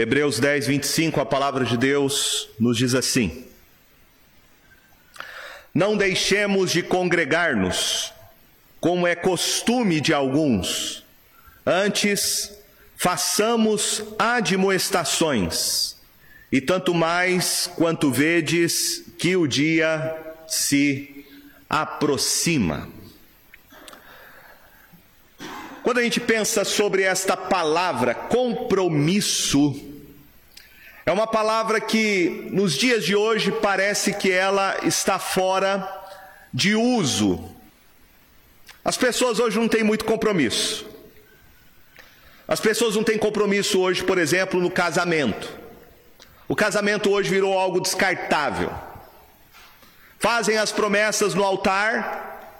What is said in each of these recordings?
Hebreus 10, 25, a palavra de Deus nos diz assim: Não deixemos de congregar-nos, como é costume de alguns, antes façamos admoestações, e tanto mais quanto vedes que o dia se aproxima. Quando a gente pensa sobre esta palavra compromisso, é uma palavra que nos dias de hoje parece que ela está fora de uso. As pessoas hoje não têm muito compromisso. As pessoas não têm compromisso hoje, por exemplo, no casamento. O casamento hoje virou algo descartável. Fazem as promessas no altar,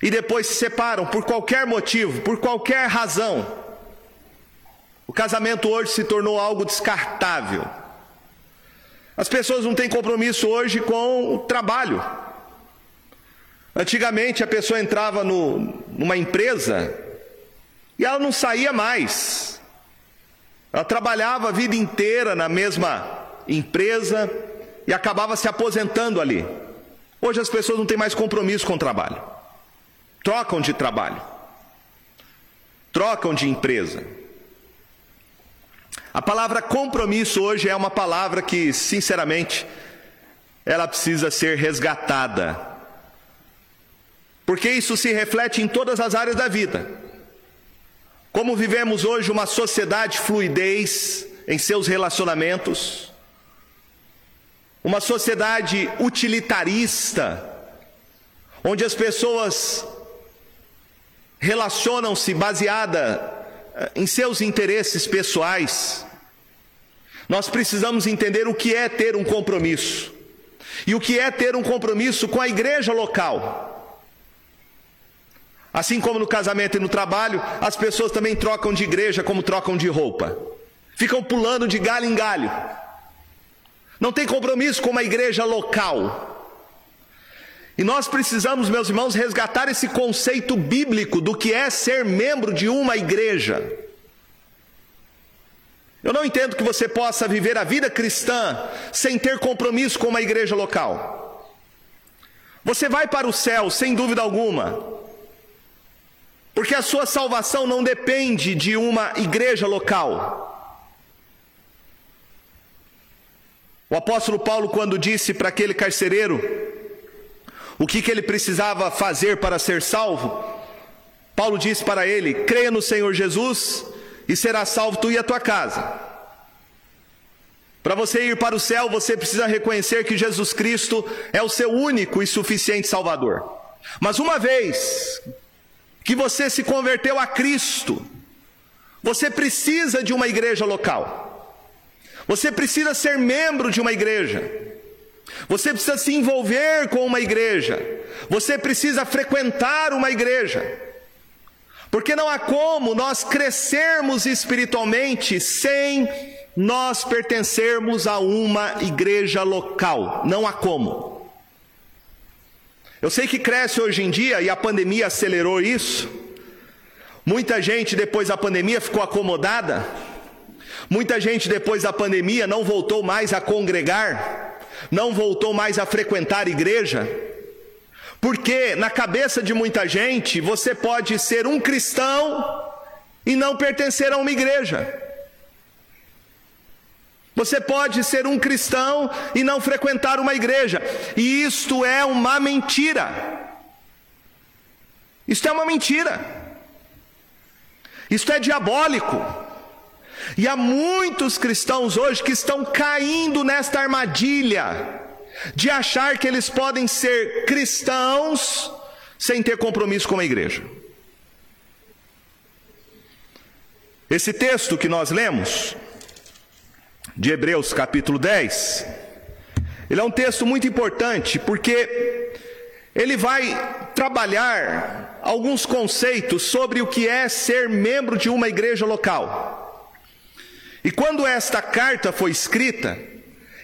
e depois se separam por qualquer motivo, por qualquer razão. O casamento hoje se tornou algo descartável. As pessoas não têm compromisso hoje com o trabalho. Antigamente a pessoa entrava no, numa empresa e ela não saía mais. Ela trabalhava a vida inteira na mesma empresa e acabava se aposentando ali. Hoje as pessoas não têm mais compromisso com o trabalho trocam de trabalho, trocam de empresa. A palavra compromisso hoje é uma palavra que, sinceramente, ela precisa ser resgatada. Porque isso se reflete em todas as áreas da vida. Como vivemos hoje uma sociedade fluidez em seus relacionamentos, uma sociedade utilitarista, onde as pessoas relacionam-se baseada em seus interesses pessoais. Nós precisamos entender o que é ter um compromisso. E o que é ter um compromisso com a igreja local. Assim como no casamento e no trabalho, as pessoas também trocam de igreja como trocam de roupa. Ficam pulando de galho em galho. Não tem compromisso com uma igreja local. E nós precisamos, meus irmãos, resgatar esse conceito bíblico do que é ser membro de uma igreja. Eu não entendo que você possa viver a vida cristã sem ter compromisso com uma igreja local. Você vai para o céu, sem dúvida alguma, porque a sua salvação não depende de uma igreja local. O apóstolo Paulo, quando disse para aquele carcereiro, o que, que ele precisava fazer para ser salvo? Paulo disse para ele: creia no Senhor Jesus e será salvo tu e a tua casa. Para você ir para o céu, você precisa reconhecer que Jesus Cristo é o seu único e suficiente Salvador. Mas uma vez que você se converteu a Cristo, você precisa de uma igreja local. Você precisa ser membro de uma igreja. Você precisa se envolver com uma igreja. Você precisa frequentar uma igreja. Porque não há como nós crescermos espiritualmente sem nós pertencermos a uma igreja local. Não há como. Eu sei que cresce hoje em dia e a pandemia acelerou isso. Muita gente depois da pandemia ficou acomodada. Muita gente depois da pandemia não voltou mais a congregar não voltou mais a frequentar igreja, porque na cabeça de muita gente você pode ser um cristão e não pertencer a uma igreja. Você pode ser um cristão e não frequentar uma igreja, e isto é uma mentira. Isto é uma mentira. Isto é diabólico. E há muitos cristãos hoje que estão caindo nesta armadilha de achar que eles podem ser cristãos sem ter compromisso com a igreja. Esse texto que nós lemos, de Hebreus capítulo 10, ele é um texto muito importante porque ele vai trabalhar alguns conceitos sobre o que é ser membro de uma igreja local. E quando esta carta foi escrita,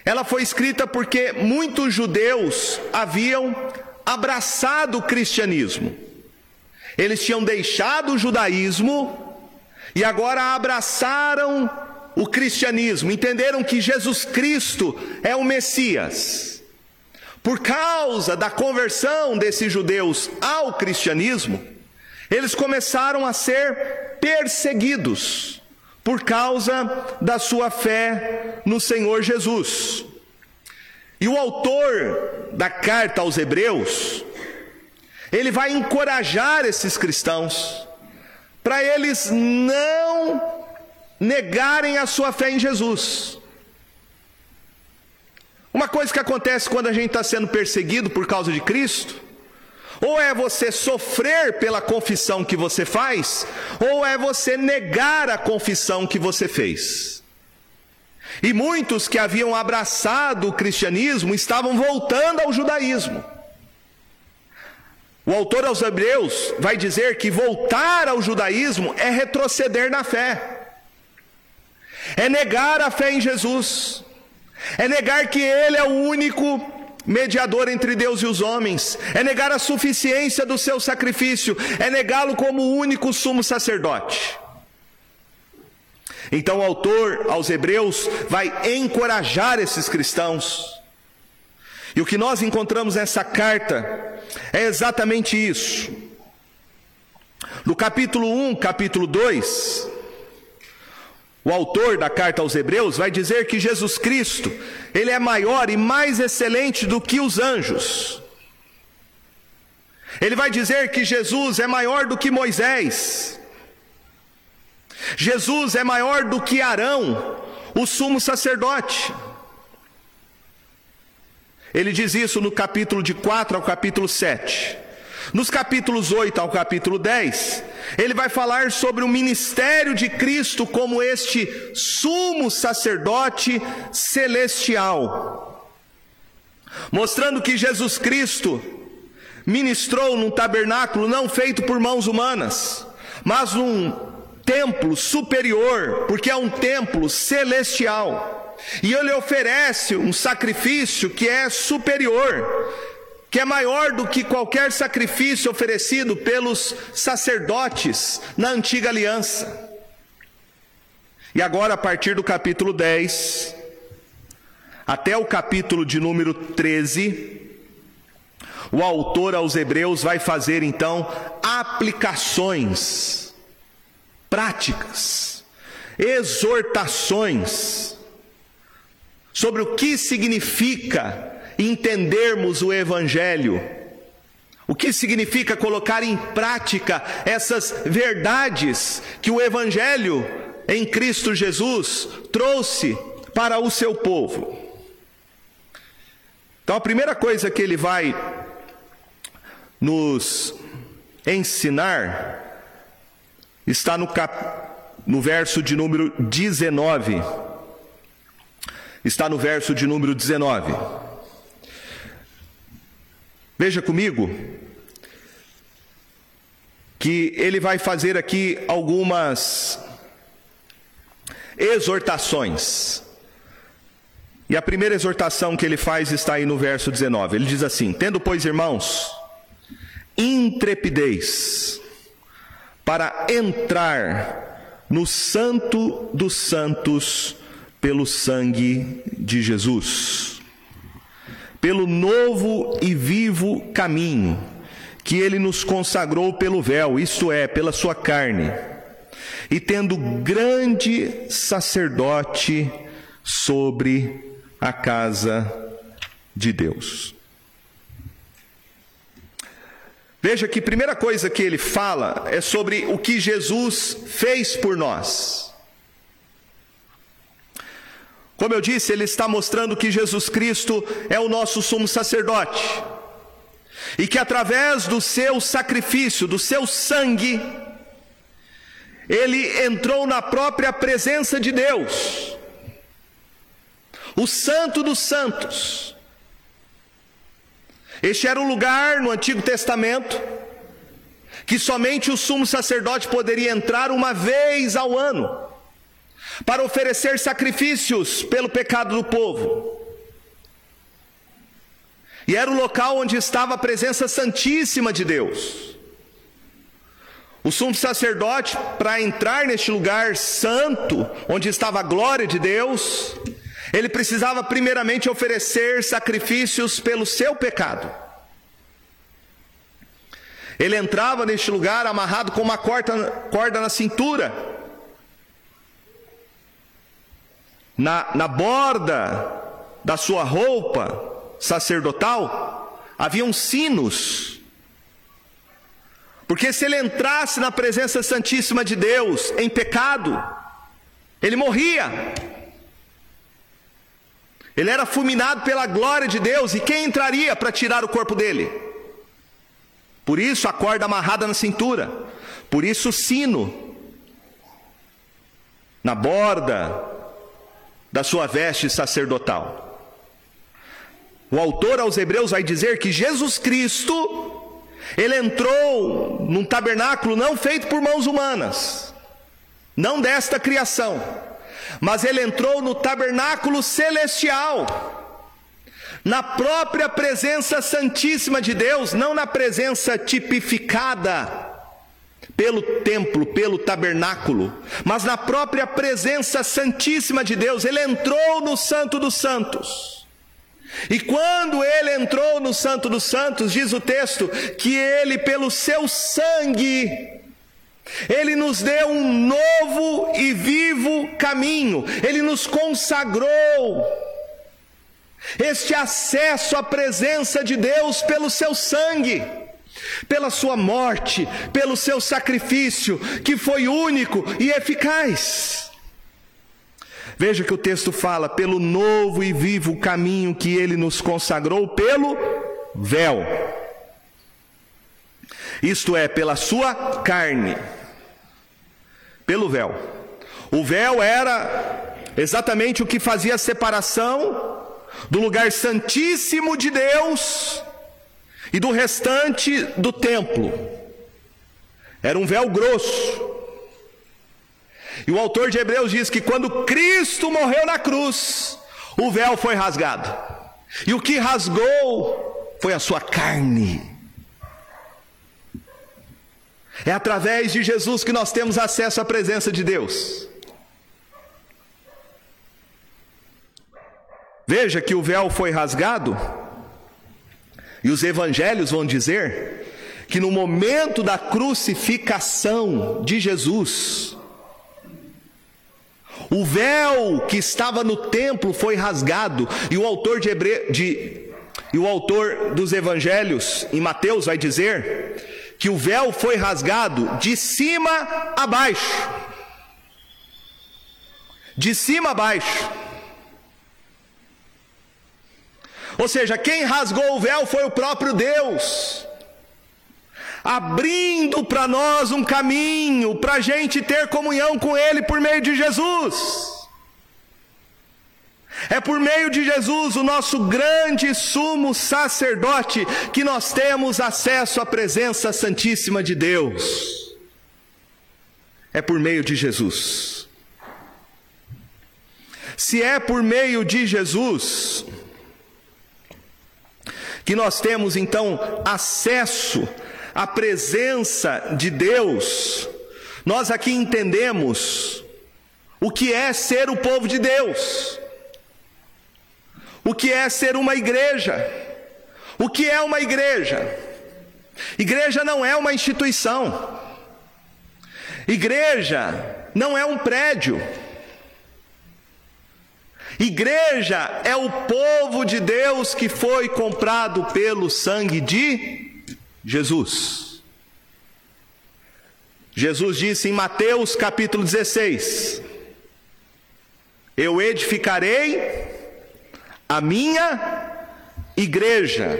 ela foi escrita porque muitos judeus haviam abraçado o cristianismo. Eles tinham deixado o judaísmo e agora abraçaram o cristianismo, entenderam que Jesus Cristo é o Messias. Por causa da conversão desses judeus ao cristianismo, eles começaram a ser perseguidos por causa da sua fé no Senhor Jesus. E o autor da carta aos Hebreus, ele vai encorajar esses cristãos para eles não negarem a sua fé em Jesus. Uma coisa que acontece quando a gente está sendo perseguido por causa de Cristo, ou é você sofrer pela confissão que você faz, ou é você negar a confissão que você fez. E muitos que haviam abraçado o cristianismo estavam voltando ao judaísmo. O autor aos Hebreus vai dizer que voltar ao judaísmo é retroceder na fé, é negar a fé em Jesus, é negar que Ele é o único mediador entre Deus e os homens, é negar a suficiência do seu sacrifício, é negá-lo como o único sumo sacerdote. Então o autor aos Hebreus vai encorajar esses cristãos. E o que nós encontramos nessa carta é exatamente isso. No capítulo 1, capítulo 2, o autor da carta aos Hebreus vai dizer que Jesus Cristo, ele é maior e mais excelente do que os anjos. Ele vai dizer que Jesus é maior do que Moisés. Jesus é maior do que Arão, o sumo sacerdote. Ele diz isso no capítulo de 4 ao capítulo 7. Nos capítulos 8 ao capítulo 10, ele vai falar sobre o ministério de Cristo como este sumo sacerdote celestial, mostrando que Jesus Cristo ministrou num tabernáculo não feito por mãos humanas, mas num templo superior, porque é um templo celestial. E ele oferece um sacrifício que é superior, que é maior do que qualquer sacrifício oferecido pelos sacerdotes na antiga aliança. E agora, a partir do capítulo 10, até o capítulo de número 13, o autor aos Hebreus vai fazer então aplicações práticas, exortações sobre o que significa entendermos o Evangelho, o que significa colocar em prática essas verdades que o Evangelho em Cristo Jesus trouxe para o seu povo. Então, a primeira coisa que ele vai nos ensinar está no, cap... no verso de número 19. Está no verso de número 19. Veja comigo que ele vai fazer aqui algumas exortações. E a primeira exortação que ele faz está aí no verso 19. Ele diz assim: Tendo, pois, irmãos, intrepidez para entrar no Santo dos Santos pelo sangue de Jesus, pelo novo e vivo caminho que ele nos consagrou pelo véu, isto é, pela sua carne, e tendo grande sacerdote sobre a casa de Deus. Veja que primeira coisa que ele fala é sobre o que Jesus fez por nós. Como eu disse, ele está mostrando que Jesus Cristo é o nosso sumo sacerdote. E que através do seu sacrifício, do seu sangue, ele entrou na própria presença de Deus. O Santo dos Santos este era um lugar no Antigo Testamento que somente o sumo sacerdote poderia entrar uma vez ao ano para oferecer sacrifícios pelo pecado do povo. E era o local onde estava a presença santíssima de Deus. O sumo sacerdote, para entrar neste lugar santo, onde estava a glória de Deus, ele precisava primeiramente oferecer sacrifícios pelo seu pecado. Ele entrava neste lugar amarrado com uma corda, corda na cintura, na, na borda da sua roupa sacerdotal, haviam sinos porque se ele entrasse na presença santíssima de Deus em pecado, ele morria. Ele era fulminado pela glória de Deus, e quem entraria para tirar o corpo dele? Por isso a corda amarrada na cintura, por isso o sino na borda da sua veste sacerdotal. O autor aos Hebreus vai dizer que Jesus Cristo ele entrou num tabernáculo não feito por mãos humanas, não desta criação, mas ele entrou no tabernáculo celestial, na própria presença santíssima de Deus, não na presença tipificada pelo templo, pelo tabernáculo, mas na própria presença santíssima de Deus, ele entrou no Santo dos Santos. E quando ele entrou no Santo dos Santos, diz o texto que ele, pelo seu sangue, ele nos deu um novo e vivo caminho, ele nos consagrou. Este acesso à presença de Deus pelo seu sangue, pela sua morte, pelo seu sacrifício, que foi único e eficaz. Veja que o texto fala pelo novo e vivo caminho que ele nos consagrou pelo véu. Isto é, pela sua carne. Pelo véu. O véu era exatamente o que fazia a separação do lugar santíssimo de Deus e do restante do templo. Era um véu grosso. E o autor de Hebreus diz que quando Cristo morreu na cruz, o véu foi rasgado. E o que rasgou foi a sua carne. É através de Jesus que nós temos acesso à presença de Deus. Veja que o véu foi rasgado, e os evangelhos vão dizer que no momento da crucificação de Jesus, o véu que estava no templo foi rasgado, e o autor de, Hebre... de... e o autor dos evangelhos em Mateus vai dizer que o véu foi rasgado de cima a baixo. De cima a baixo. Ou seja, quem rasgou o véu foi o próprio Deus abrindo para nós um caminho para a gente ter comunhão com Ele por meio de Jesus. É por meio de Jesus, o nosso grande sumo sacerdote, que nós temos acesso à presença santíssima de Deus. É por meio de Jesus. Se é por meio de Jesus que nós temos então acesso a presença de Deus, nós aqui entendemos o que é ser o povo de Deus, o que é ser uma igreja. O que é uma igreja? Igreja não é uma instituição, igreja não é um prédio. Igreja é o povo de Deus que foi comprado pelo sangue de Jesus. Jesus disse em Mateus capítulo 16: Eu edificarei a minha igreja,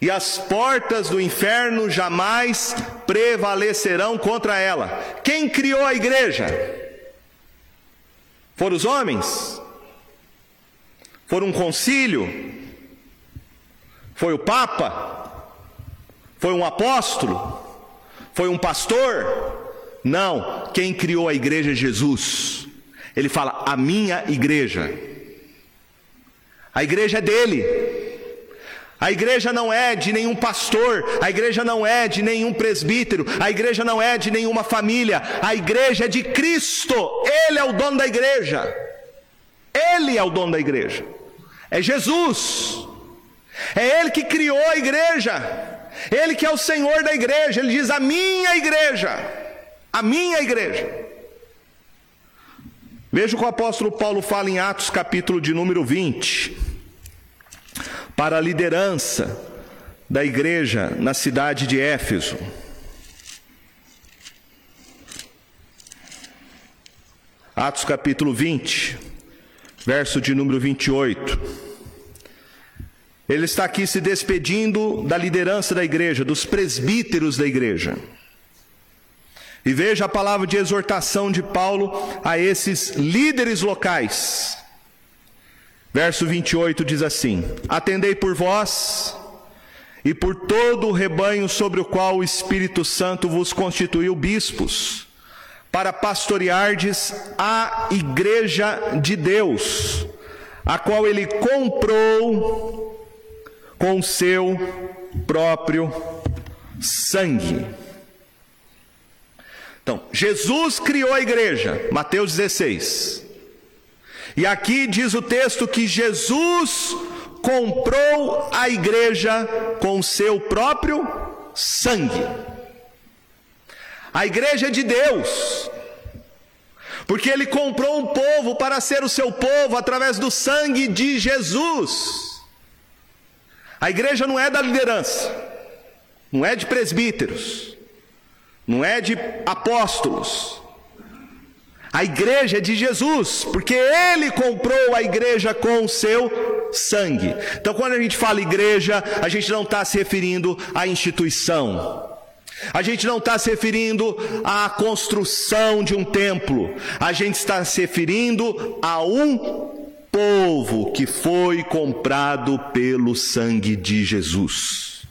e as portas do inferno jamais prevalecerão contra ela. Quem criou a igreja? Foram os homens? Foram um concílio? Foi o Papa? Foi um apóstolo? Foi um pastor? Não, quem criou a igreja é Jesus. Ele fala: a minha igreja. A igreja é dele. A igreja não é de nenhum pastor, a igreja não é de nenhum presbítero, a igreja não é de nenhuma família, a igreja é de Cristo, Ele é o dono da igreja, Ele é o dono da igreja, é Jesus, é Ele que criou a igreja, Ele que é o Senhor da igreja, Ele diz: a minha igreja, a minha igreja. Veja o que o apóstolo Paulo fala em Atos, capítulo de número 20 para a liderança da igreja na cidade de Éfeso. Atos capítulo 20, verso de número 28. Ele está aqui se despedindo da liderança da igreja, dos presbíteros da igreja. E veja a palavra de exortação de Paulo a esses líderes locais. Verso 28 diz assim: Atendei por vós e por todo o rebanho sobre o qual o Espírito Santo vos constituiu bispos, para pastoreardes a igreja de Deus, a qual ele comprou com seu próprio sangue. Então, Jesus criou a igreja, Mateus 16. E aqui diz o texto que Jesus comprou a igreja com seu próprio sangue. A igreja é de Deus, porque ele comprou um povo para ser o seu povo através do sangue de Jesus. A igreja não é da liderança, não é de presbíteros, não é de apóstolos, a igreja é de Jesus, porque ele comprou a igreja com o seu sangue. Então, quando a gente fala igreja, a gente não está se referindo à instituição. A gente não está se referindo à construção de um templo. A gente está se referindo a um povo que foi comprado pelo sangue de Jesus.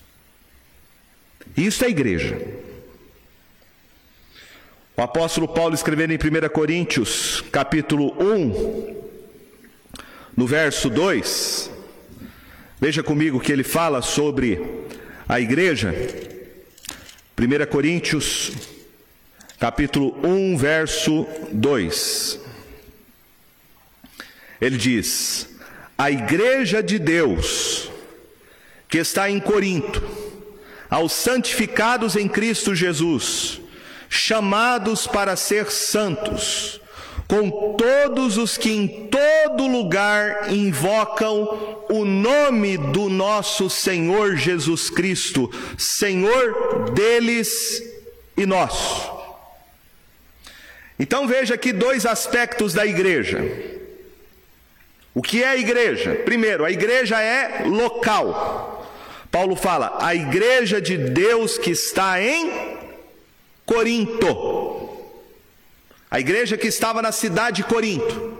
Isso é igreja. O apóstolo Paulo escrevendo em 1 Coríntios, capítulo 1, no verso 2, veja comigo que ele fala sobre a igreja. 1 Coríntios, capítulo 1, verso 2. Ele diz: A igreja de Deus, que está em Corinto, aos santificados em Cristo Jesus, chamados para ser santos, com todos os que em todo lugar invocam o nome do nosso Senhor Jesus Cristo, Senhor deles e nosso. Então veja aqui dois aspectos da igreja. O que é a igreja? Primeiro, a igreja é local. Paulo fala, a igreja de Deus que está em Corinto. A igreja que estava na cidade de Corinto.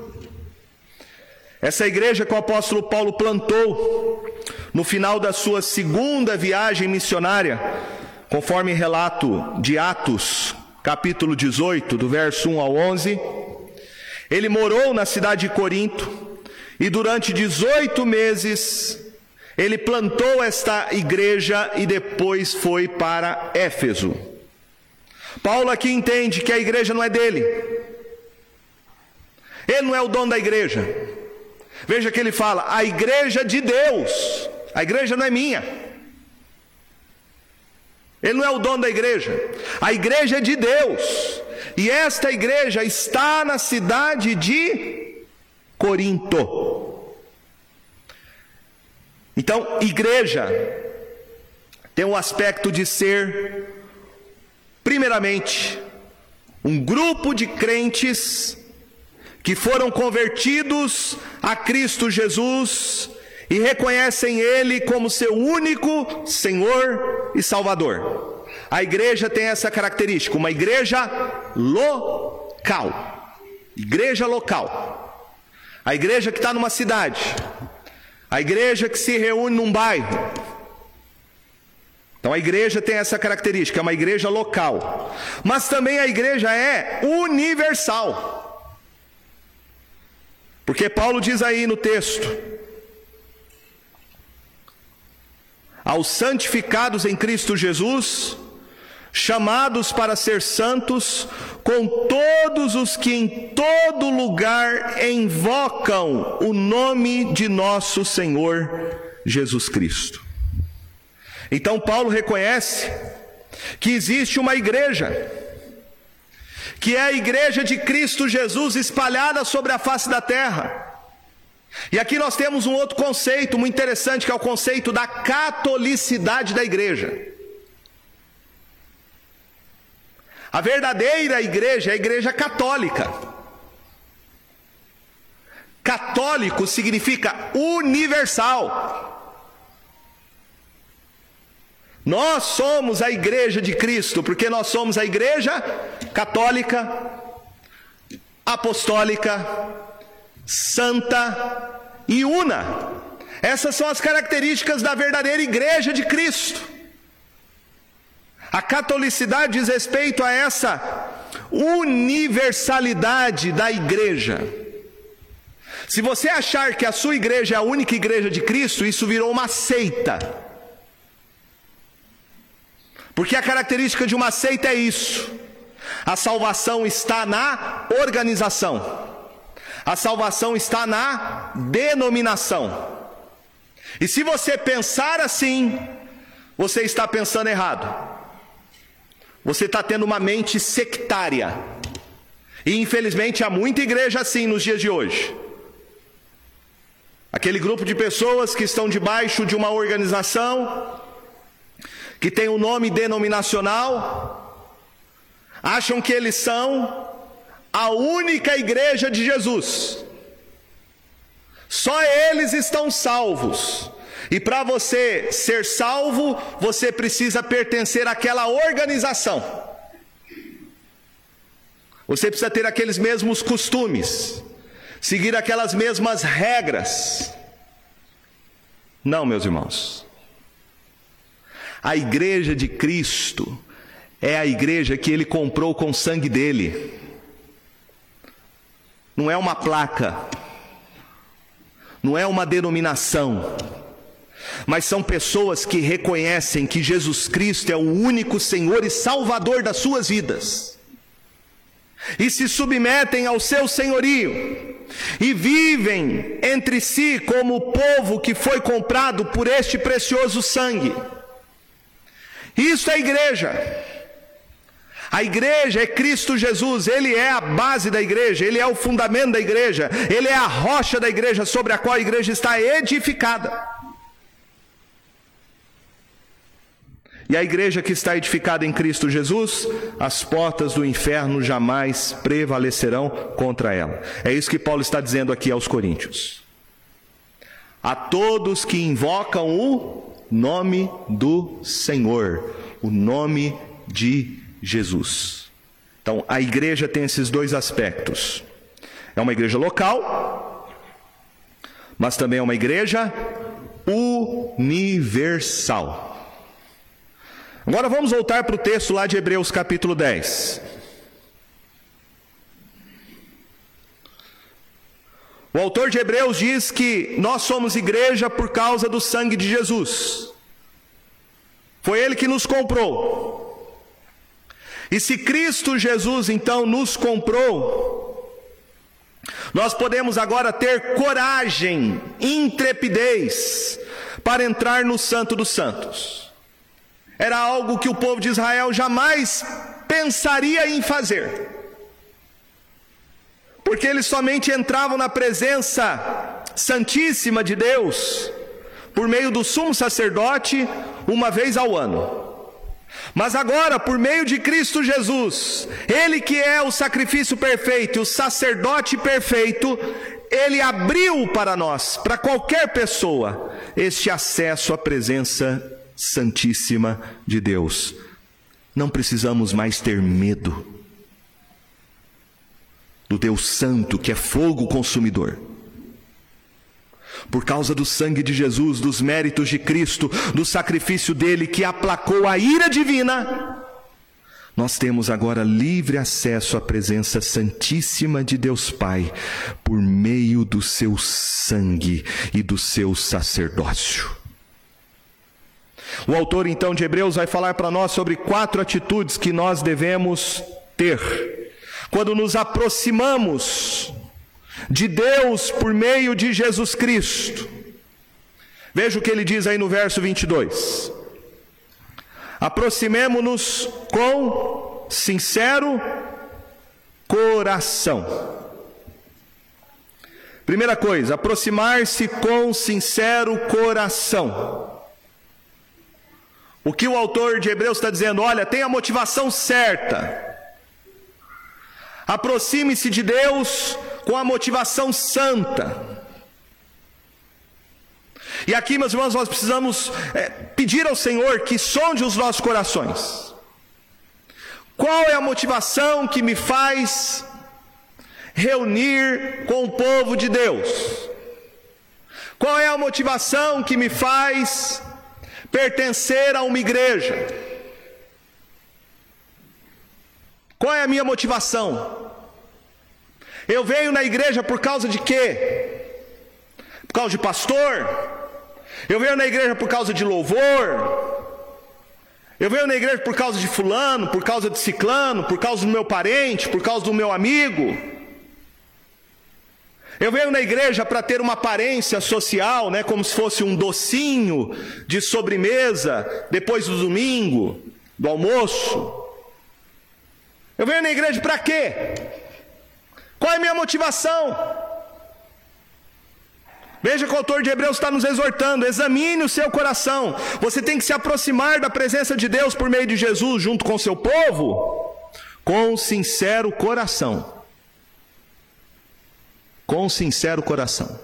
Essa igreja que o apóstolo Paulo plantou no final da sua segunda viagem missionária, conforme relato de Atos, capítulo 18, do verso 1 ao 11. Ele morou na cidade de Corinto e durante 18 meses ele plantou esta igreja e depois foi para Éfeso. Paulo aqui entende que a igreja não é dele. Ele não é o dono da igreja. Veja que ele fala: a igreja de Deus. A igreja não é minha. Ele não é o dono da igreja. A igreja é de Deus. E esta igreja está na cidade de Corinto. Então, igreja tem o aspecto de ser Primeiramente, um grupo de crentes que foram convertidos a Cristo Jesus e reconhecem Ele como seu único Senhor e Salvador. A igreja tem essa característica, uma igreja local. Igreja local. A igreja que está numa cidade. A igreja que se reúne num bairro. Então a igreja tem essa característica, é uma igreja local. Mas também a igreja é universal. Porque Paulo diz aí no texto: aos santificados em Cristo Jesus, chamados para ser santos, com todos os que em todo lugar invocam o nome de nosso Senhor Jesus Cristo. Então, Paulo reconhece que existe uma igreja, que é a igreja de Cristo Jesus espalhada sobre a face da terra. E aqui nós temos um outro conceito muito interessante, que é o conceito da catolicidade da igreja. A verdadeira igreja é a igreja católica. Católico significa universal. Nós somos a igreja de Cristo, porque nós somos a igreja católica, apostólica, santa e una. Essas são as características da verdadeira igreja de Cristo. A catolicidade diz respeito a essa universalidade da igreja. Se você achar que a sua igreja é a única igreja de Cristo, isso virou uma seita. Porque a característica de uma seita é isso. A salvação está na organização. A salvação está na denominação. E se você pensar assim, você está pensando errado. Você está tendo uma mente sectária. E infelizmente há muita igreja assim nos dias de hoje. Aquele grupo de pessoas que estão debaixo de uma organização, que tem um nome denominacional, acham que eles são a única igreja de Jesus. Só eles estão salvos. E para você ser salvo, você precisa pertencer àquela organização. Você precisa ter aqueles mesmos costumes, seguir aquelas mesmas regras. Não, meus irmãos. A igreja de Cristo é a igreja que ele comprou com o sangue dele. Não é uma placa, não é uma denominação mas são pessoas que reconhecem que Jesus Cristo é o único Senhor e Salvador das suas vidas, e se submetem ao seu senhorio, e vivem entre si como o povo que foi comprado por este precioso sangue. Isso é igreja. A igreja é Cristo Jesus, Ele é a base da igreja, Ele é o fundamento da igreja, Ele é a rocha da igreja sobre a qual a igreja está edificada. E a igreja que está edificada em Cristo Jesus, as portas do inferno jamais prevalecerão contra ela. É isso que Paulo está dizendo aqui aos Coríntios. A todos que invocam o nome do Senhor, o nome de Jesus. Então, a igreja tem esses dois aspectos. É uma igreja local, mas também é uma igreja universal. Agora vamos voltar para o texto lá de Hebreus capítulo 10. O autor de Hebreus diz que nós somos igreja por causa do sangue de Jesus. Foi ele que nos comprou. E se Cristo Jesus então nos comprou, nós podemos agora ter coragem, intrepidez para entrar no Santo dos Santos. Era algo que o povo de Israel jamais pensaria em fazer. Porque eles somente entravam na presença santíssima de Deus por meio do sumo sacerdote uma vez ao ano. Mas agora, por meio de Cristo Jesus, Ele que é o sacrifício perfeito, o sacerdote perfeito, Ele abriu para nós, para qualquer pessoa, este acesso à presença Santíssima de Deus. Não precisamos mais ter medo do Deus Santo, que é fogo consumidor. Por causa do sangue de Jesus, dos méritos de Cristo, do sacrifício dele que aplacou a ira divina, nós temos agora livre acesso à presença santíssima de Deus Pai, por meio do seu sangue e do seu sacerdócio. O autor então de Hebreus vai falar para nós sobre quatro atitudes que nós devemos ter quando nos aproximamos de Deus por meio de Jesus Cristo. Veja o que ele diz aí no verso 22. Aproximemo-nos com sincero coração. Primeira coisa, aproximar-se com sincero coração. O que o autor de Hebreus está dizendo? Olha, tem a motivação certa. Aproxime-se de Deus com a motivação santa. E aqui, meus irmãos, nós precisamos é, pedir ao Senhor que sonde os nossos corações. Qual é a motivação que me faz reunir com o povo de Deus? Qual é a motivação que me faz pertencer a uma igreja? Qual é a minha motivação? Eu venho na igreja por causa de quê? Por causa de pastor? Eu venho na igreja por causa de louvor? Eu venho na igreja por causa de fulano, por causa de ciclano, por causa do meu parente, por causa do meu amigo? Eu venho na igreja para ter uma aparência social, né, como se fosse um docinho de sobremesa depois do domingo, do almoço. Eu venho na igreja para quê? Qual é a minha motivação? Veja que o autor de Hebreus está nos exortando: examine o seu coração. Você tem que se aproximar da presença de Deus por meio de Jesus, junto com seu povo, com sincero coração. Com sincero coração.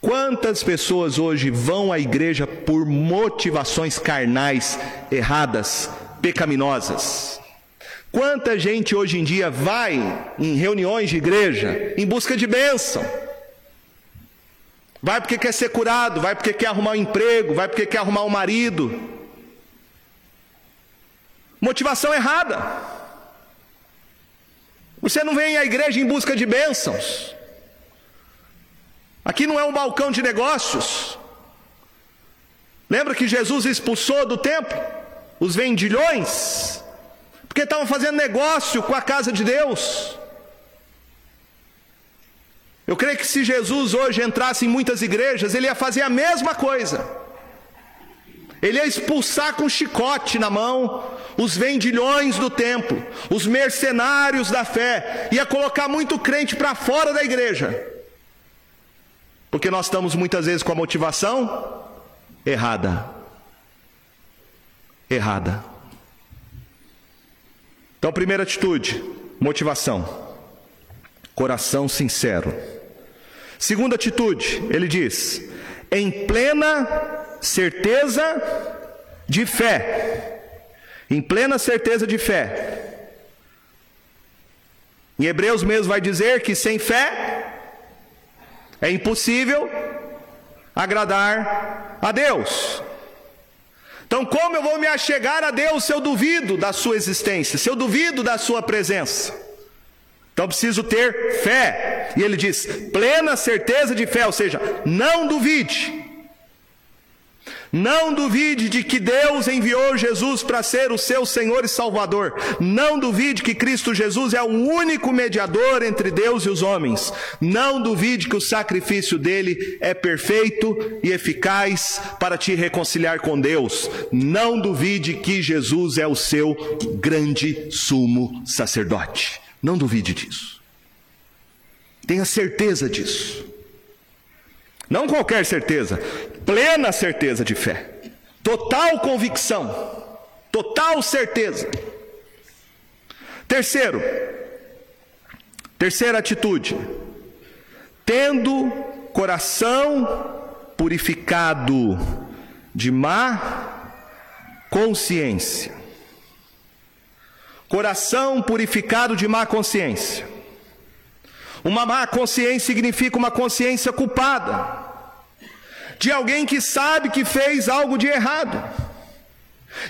Quantas pessoas hoje vão à igreja por motivações carnais erradas, pecaminosas? Quanta gente hoje em dia vai em reuniões de igreja em busca de bênção? Vai porque quer ser curado, vai porque quer arrumar um emprego, vai porque quer arrumar um marido. Motivação errada. Você não vem à igreja em busca de bênçãos. Aqui não é um balcão de negócios. Lembra que Jesus expulsou do templo os vendilhões? Porque estavam fazendo negócio com a casa de Deus. Eu creio que se Jesus hoje entrasse em muitas igrejas, ele ia fazer a mesma coisa. Ele ia expulsar com chicote na mão os vendilhões do templo, os mercenários da fé, ia colocar muito crente para fora da igreja. Porque nós estamos muitas vezes com a motivação errada. Errada. Então, primeira atitude, motivação. Coração sincero. Segunda atitude, ele diz: em plena certeza de fé. Em plena certeza de fé. Em Hebreus mesmo vai dizer que sem fé é impossível agradar a Deus. Então, como eu vou me achegar a Deus se eu duvido da sua existência, se eu duvido da sua presença? Então, preciso ter fé. E ele diz: plena certeza de fé, ou seja, não duvide. Não duvide de que Deus enviou Jesus para ser o seu Senhor e Salvador. Não duvide que Cristo Jesus é o único mediador entre Deus e os homens. Não duvide que o sacrifício dele é perfeito e eficaz para te reconciliar com Deus. Não duvide que Jesus é o seu grande sumo sacerdote. Não duvide disso. Tenha certeza disso. Não qualquer certeza, plena certeza de fé, total convicção, total certeza. Terceiro, terceira atitude, tendo coração purificado de má consciência. Coração purificado de má consciência. Uma má consciência significa uma consciência culpada, de alguém que sabe que fez algo de errado.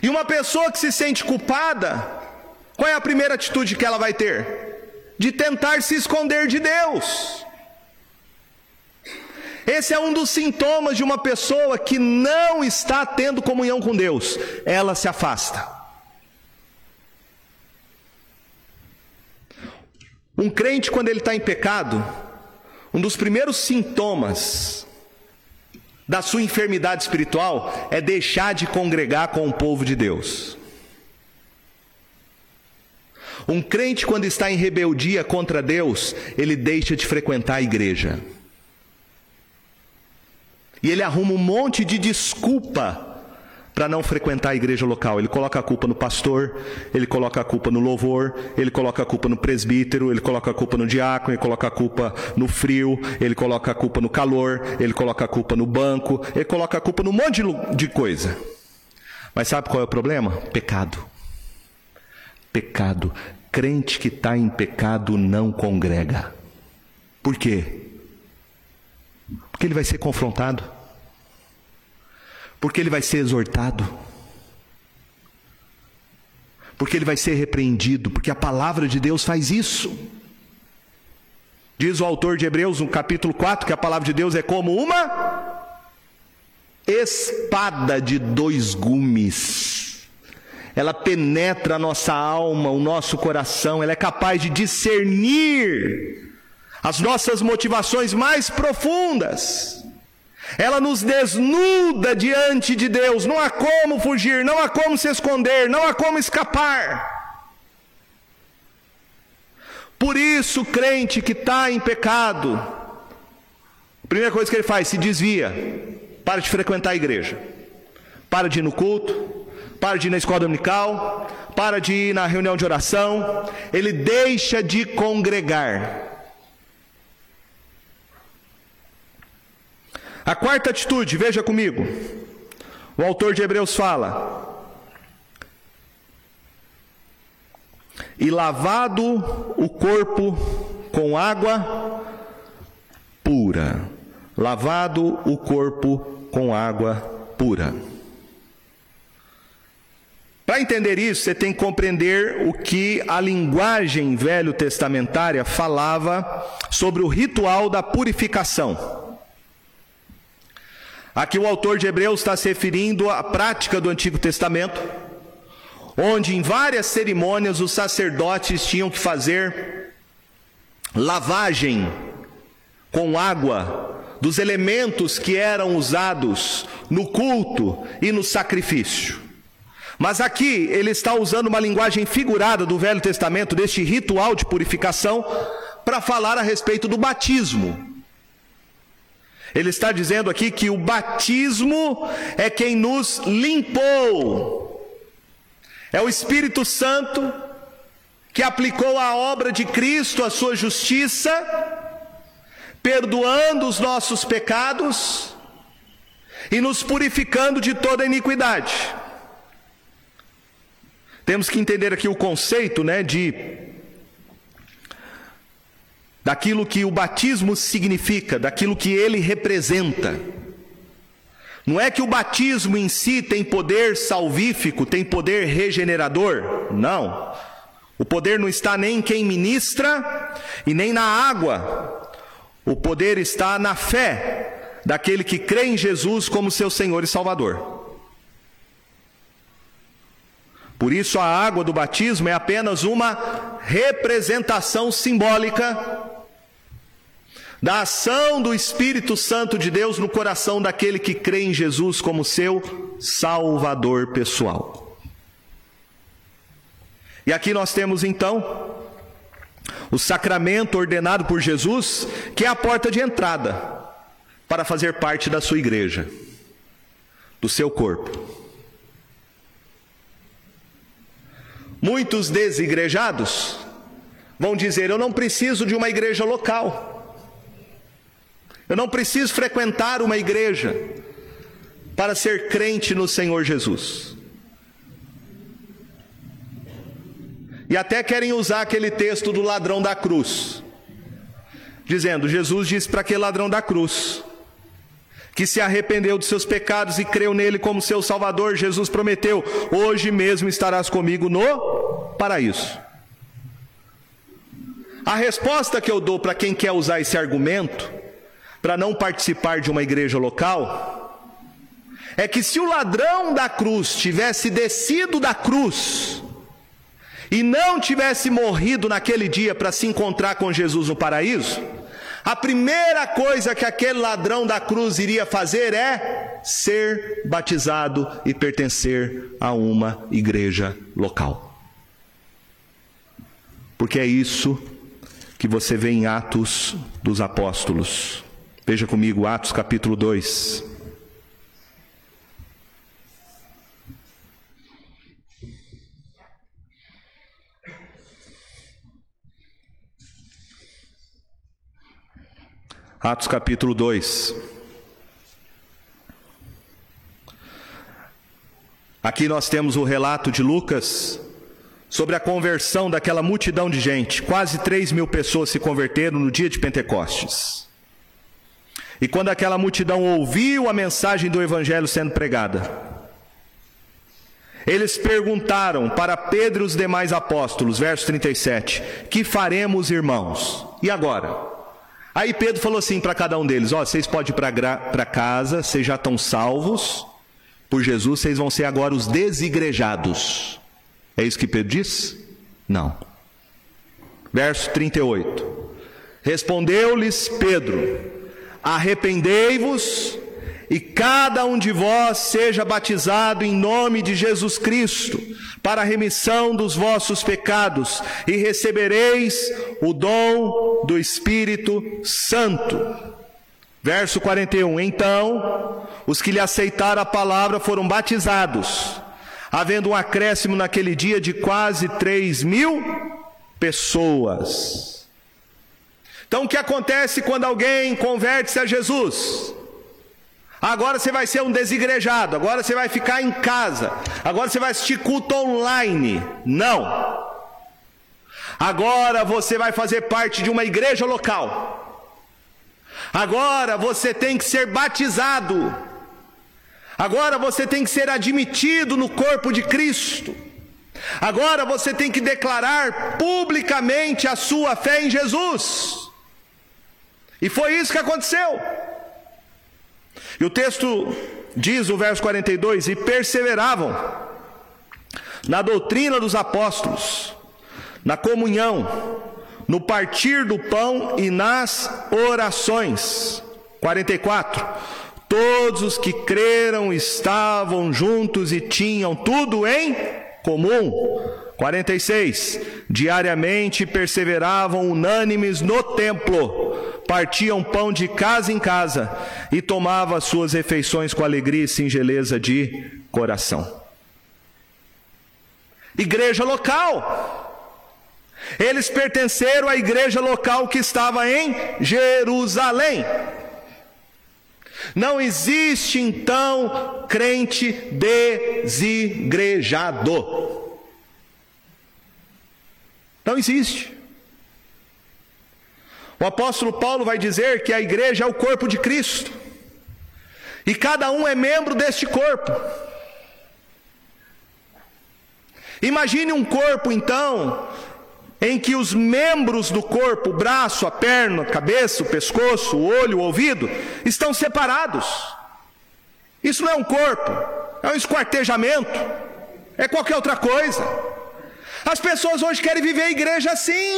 E uma pessoa que se sente culpada, qual é a primeira atitude que ela vai ter? De tentar se esconder de Deus. Esse é um dos sintomas de uma pessoa que não está tendo comunhão com Deus. Ela se afasta. Um crente, quando ele está em pecado, um dos primeiros sintomas da sua enfermidade espiritual é deixar de congregar com o povo de Deus. Um crente, quando está em rebeldia contra Deus, ele deixa de frequentar a igreja. E ele arruma um monte de desculpa para não frequentar a igreja local. Ele coloca a culpa no pastor, ele coloca a culpa no louvor, ele coloca a culpa no presbítero, ele coloca a culpa no diácono, ele coloca a culpa no frio, ele coloca a culpa no calor, ele coloca a culpa no banco, ele coloca a culpa num monte de coisa. Mas sabe qual é o problema? Pecado. Pecado. Crente que está em pecado não congrega. Por quê? Porque ele vai ser confrontado. Porque ele vai ser exortado. Porque ele vai ser repreendido. Porque a palavra de Deus faz isso. Diz o autor de Hebreus, no capítulo 4, que a palavra de Deus é como uma espada de dois gumes. Ela penetra a nossa alma, o nosso coração, ela é capaz de discernir as nossas motivações mais profundas. Ela nos desnuda diante de Deus, não há como fugir, não há como se esconder, não há como escapar. Por isso, crente que está em pecado, a primeira coisa que ele faz, se desvia, para de frequentar a igreja, para de ir no culto, para de ir na escola dominical, para de ir na reunião de oração, ele deixa de congregar. A quarta atitude, veja comigo. O autor de Hebreus fala: E lavado o corpo com água pura. Lavado o corpo com água pura. Para entender isso, você tem que compreender o que a linguagem velho testamentária falava sobre o ritual da purificação. Aqui o autor de Hebreus está se referindo à prática do Antigo Testamento, onde em várias cerimônias os sacerdotes tinham que fazer lavagem com água dos elementos que eram usados no culto e no sacrifício. Mas aqui ele está usando uma linguagem figurada do Velho Testamento, deste ritual de purificação, para falar a respeito do batismo. Ele está dizendo aqui que o batismo é quem nos limpou. É o Espírito Santo que aplicou a obra de Cristo, a sua justiça, perdoando os nossos pecados e nos purificando de toda iniquidade. Temos que entender aqui o conceito, né, de daquilo que o batismo significa, daquilo que ele representa. Não é que o batismo em si tem poder salvífico, tem poder regenerador. Não. O poder não está nem em quem ministra e nem na água. O poder está na fé daquele que crê em Jesus como seu Senhor e Salvador. Por isso, a água do batismo é apenas uma representação simbólica da ação do Espírito Santo de Deus no coração daquele que crê em Jesus como seu Salvador pessoal. E aqui nós temos então o sacramento ordenado por Jesus, que é a porta de entrada para fazer parte da sua igreja, do seu corpo. Muitos desigrejados vão dizer: Eu não preciso de uma igreja local. Eu não preciso frequentar uma igreja para ser crente no Senhor Jesus. E até querem usar aquele texto do ladrão da cruz, dizendo: Jesus disse para aquele ladrão da cruz, que se arrependeu dos seus pecados e creu nele como seu Salvador, Jesus prometeu: Hoje mesmo estarás comigo no paraíso. A resposta que eu dou para quem quer usar esse argumento para não participar de uma igreja local é que se o ladrão da cruz tivesse descido da cruz e não tivesse morrido naquele dia para se encontrar com Jesus no paraíso, a primeira coisa que aquele ladrão da cruz iria fazer é ser batizado e pertencer a uma igreja local. Porque é isso que você vê em Atos dos Apóstolos. Veja comigo Atos capítulo 2. Atos capítulo 2. Aqui nós temos o relato de Lucas sobre a conversão daquela multidão de gente. Quase 3 mil pessoas se converteram no dia de Pentecostes. E quando aquela multidão ouviu a mensagem do Evangelho sendo pregada, eles perguntaram para Pedro e os demais apóstolos, verso 37, que faremos, irmãos? E agora? Aí Pedro falou assim para cada um deles: Ó, vocês podem ir para casa, vocês já estão salvos por Jesus, vocês vão ser agora os desigrejados. É isso que Pedro diz? Não. Verso 38. Respondeu-lhes Pedro: Arrependei-vos e cada um de vós seja batizado em nome de Jesus Cristo, para a remissão dos vossos pecados, e recebereis o dom do Espírito Santo. Verso 41: Então, os que lhe aceitaram a palavra foram batizados, havendo um acréscimo naquele dia de quase três mil pessoas. Então, o que acontece quando alguém converte-se a Jesus? Agora você vai ser um desigrejado, agora você vai ficar em casa, agora você vai assistir culto online. Não. Agora você vai fazer parte de uma igreja local. Agora você tem que ser batizado. Agora você tem que ser admitido no corpo de Cristo. Agora você tem que declarar publicamente a sua fé em Jesus. E foi isso que aconteceu. E o texto diz, o verso 42, e perseveravam na doutrina dos apóstolos, na comunhão, no partir do pão e nas orações. 44. Todos os que creram estavam juntos e tinham tudo em comum. 46. Diariamente perseveravam unânimes no templo partiam pão de casa em casa e tomavam suas refeições com alegria e singeleza de coração. Igreja local. Eles pertenceram à igreja local que estava em Jerusalém. Não existe então crente desigrejado. Não existe. O apóstolo Paulo vai dizer que a igreja é o corpo de Cristo, e cada um é membro deste corpo. Imagine um corpo, então, em que os membros do corpo, o braço, a perna, a cabeça, o pescoço, o olho, o ouvido, estão separados. Isso não é um corpo, é um esquartejamento, é qualquer outra coisa. As pessoas hoje querem viver a igreja assim.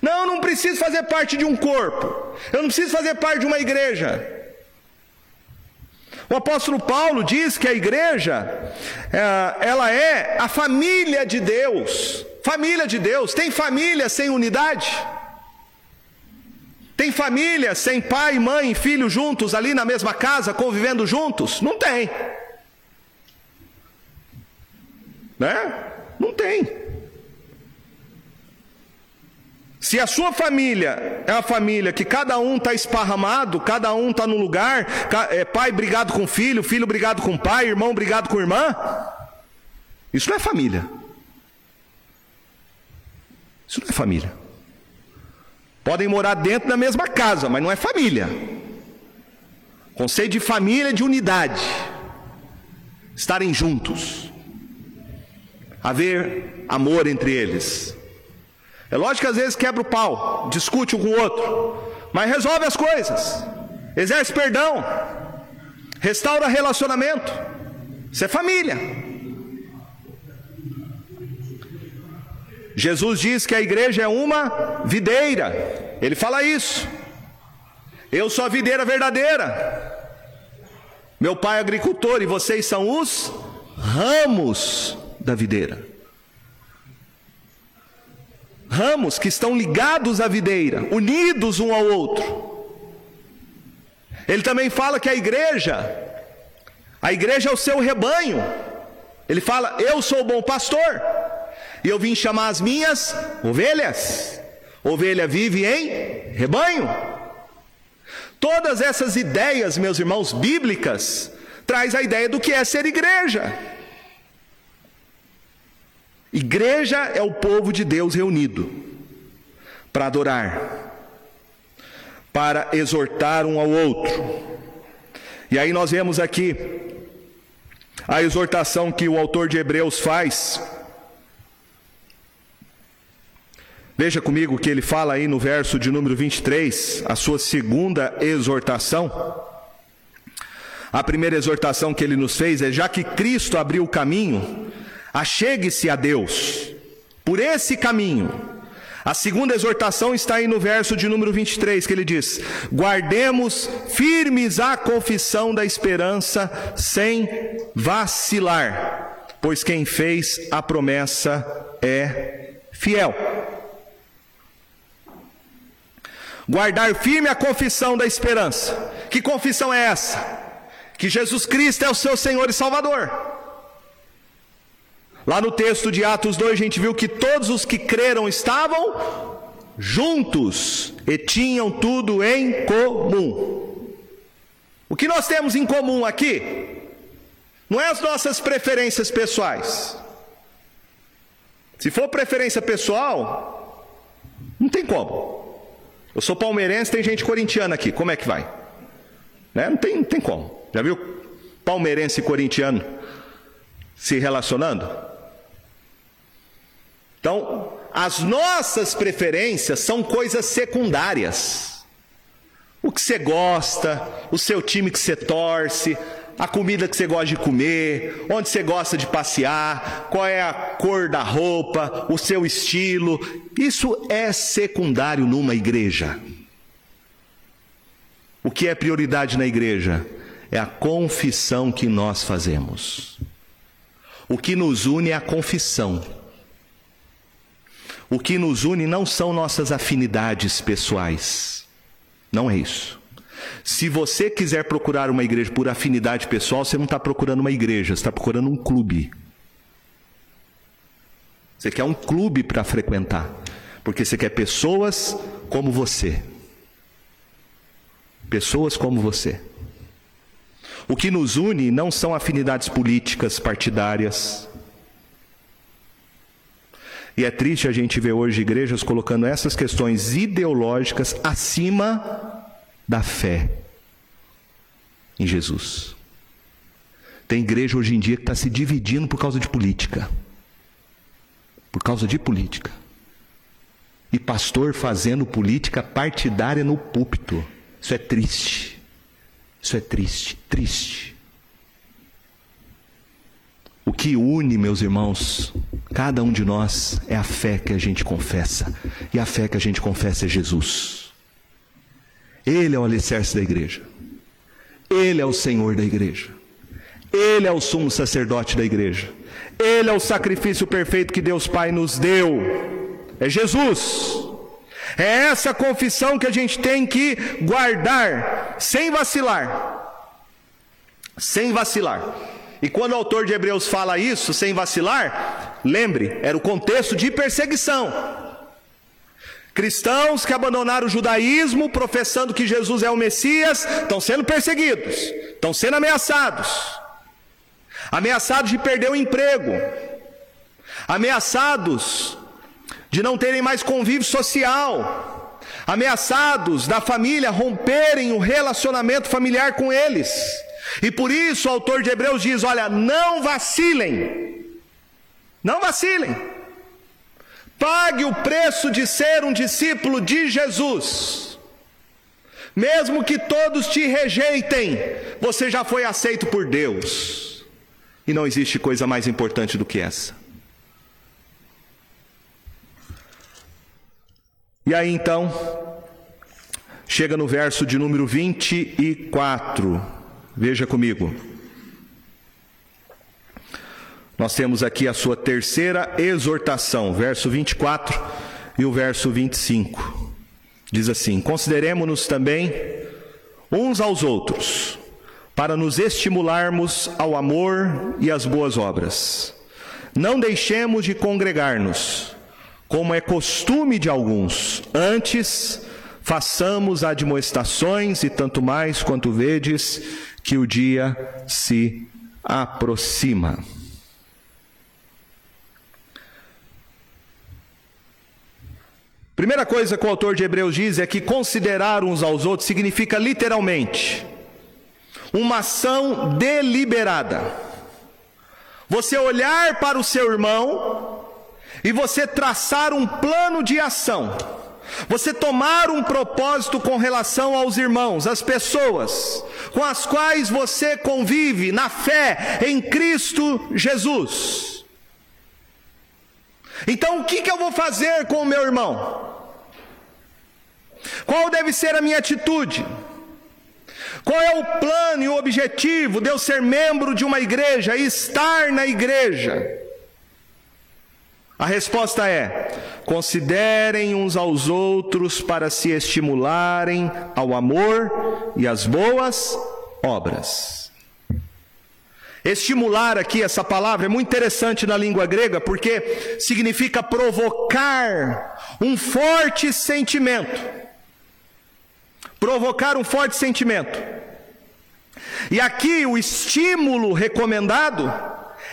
Não, eu não preciso fazer parte de um corpo. Eu não preciso fazer parte de uma igreja. O apóstolo Paulo diz que a igreja, é, ela é a família de Deus. Família de Deus. Tem família sem unidade? Tem família sem pai, mãe e filho juntos ali na mesma casa, convivendo juntos? Não tem. Né? Não tem. Se a sua família é uma família que cada um está esparramado, cada um está no lugar, é, pai brigado com filho, filho brigado com pai, irmão brigado com irmã, isso não é família. Isso não é família. Podem morar dentro da mesma casa, mas não é família. Conceito de família é de unidade. Estarem juntos. Haver amor entre eles. É lógico que às vezes quebra o pau, discute um com o outro, mas resolve as coisas, exerce perdão, restaura relacionamento. Isso é família. Jesus diz que a igreja é uma videira, ele fala isso. Eu sou a videira verdadeira. Meu pai é agricultor e vocês são os ramos da videira. Ramos que estão ligados à videira, unidos um ao outro. Ele também fala que a igreja, a igreja é o seu rebanho. Ele fala: Eu sou o bom pastor, e eu vim chamar as minhas ovelhas. Ovelha vive em rebanho. Todas essas ideias, meus irmãos, bíblicas, traz a ideia do que é ser igreja. Igreja é o povo de Deus reunido para adorar, para exortar um ao outro. E aí nós vemos aqui a exortação que o autor de Hebreus faz Veja comigo que ele fala aí no verso de número 23, a sua segunda exortação. A primeira exortação que ele nos fez é: já que Cristo abriu o caminho, achegue-se a Deus por esse caminho. A segunda exortação está aí no verso de número 23, que ele diz: Guardemos firmes a confissão da esperança sem vacilar, pois quem fez a promessa é fiel. Guardar firme a confissão da esperança. Que confissão é essa? Que Jesus Cristo é o seu Senhor e Salvador. Lá no texto de Atos 2, a gente viu que todos os que creram estavam juntos e tinham tudo em comum. O que nós temos em comum aqui não é as nossas preferências pessoais. Se for preferência pessoal, não tem como. Eu sou palmeirense, tem gente corintiana aqui, como é que vai? Né? Não, tem, não tem como. Já viu palmeirense e corintiano se relacionando? Então, as nossas preferências são coisas secundárias. O que você gosta, o seu time que você torce, a comida que você gosta de comer, onde você gosta de passear, qual é a cor da roupa, o seu estilo. Isso é secundário numa igreja. O que é prioridade na igreja? É a confissão que nós fazemos. O que nos une é a confissão. O que nos une não são nossas afinidades pessoais. Não é isso. Se você quiser procurar uma igreja por afinidade pessoal, você não está procurando uma igreja, você está procurando um clube. Você quer um clube para frequentar, porque você quer pessoas como você. Pessoas como você. O que nos une não são afinidades políticas, partidárias. E é triste a gente ver hoje igrejas colocando essas questões ideológicas acima da fé em Jesus. Tem igreja hoje em dia que está se dividindo por causa de política. Por causa de política. E pastor fazendo política partidária no púlpito. Isso é triste. Isso é triste, triste. O que une, meus irmãos, cada um de nós é a fé que a gente confessa. E a fé que a gente confessa é Jesus. Ele é o alicerce da igreja. Ele é o Senhor da igreja. Ele é o sumo sacerdote da igreja. Ele é o sacrifício perfeito que Deus Pai nos deu. É Jesus. É essa confissão que a gente tem que guardar, sem vacilar. Sem vacilar. E quando o autor de Hebreus fala isso, sem vacilar, lembre, era o contexto de perseguição. Cristãos que abandonaram o judaísmo, professando que Jesus é o Messias, estão sendo perseguidos, estão sendo ameaçados, ameaçados de perder o emprego, ameaçados de não terem mais convívio social, ameaçados da família romperem o relacionamento familiar com eles. E por isso o autor de Hebreus diz: olha, não vacilem, não vacilem. Pague o preço de ser um discípulo de Jesus. Mesmo que todos te rejeitem, você já foi aceito por Deus. E não existe coisa mais importante do que essa. E aí então, chega no verso de número 24. Veja comigo. Nós temos aqui a sua terceira exortação, verso 24 e o verso 25. Diz assim: Consideremos-nos também uns aos outros, para nos estimularmos ao amor e às boas obras. Não deixemos de congregar-nos, como é costume de alguns, antes façamos admoestações, e tanto mais quanto vedes que o dia se aproxima. Primeira coisa que o autor de Hebreus diz é que considerar uns aos outros significa literalmente uma ação deliberada. Você olhar para o seu irmão e você traçar um plano de ação. Você tomar um propósito com relação aos irmãos, às pessoas com as quais você convive na fé em Cristo Jesus. Então, o que, que eu vou fazer com o meu irmão? Qual deve ser a minha atitude? Qual é o plano e o objetivo de eu ser membro de uma igreja e estar na igreja? A resposta é: considerem uns aos outros para se estimularem ao amor e às boas obras. Estimular aqui, essa palavra é muito interessante na língua grega porque significa provocar um forte sentimento provocar um forte sentimento. E aqui o estímulo recomendado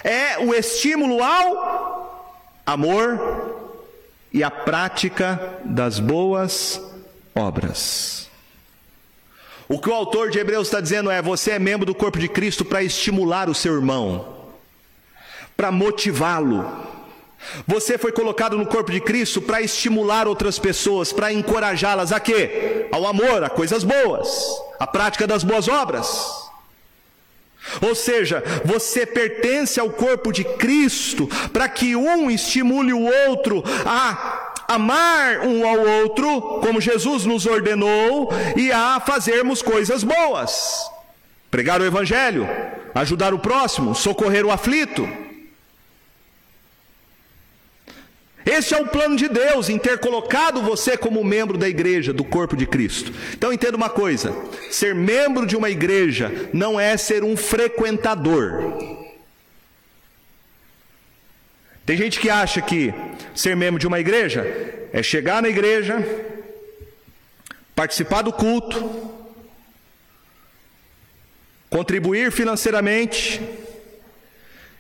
é o estímulo ao amor e à prática das boas obras. O que o autor de Hebreus está dizendo é: você é membro do corpo de Cristo para estimular o seu irmão, para motivá-lo, você foi colocado no corpo de Cristo para estimular outras pessoas, para encorajá-las a quê? Ao amor, a coisas boas, a prática das boas obras. Ou seja, você pertence ao corpo de Cristo para que um estimule o outro a amar um ao outro, como Jesus nos ordenou, e a fazermos coisas boas. Pregar o Evangelho, ajudar o próximo, socorrer o aflito. Esse é o plano de Deus em ter colocado você como membro da igreja, do corpo de Cristo. Então entenda uma coisa: ser membro de uma igreja não é ser um frequentador. Tem gente que acha que ser membro de uma igreja é chegar na igreja, participar do culto, contribuir financeiramente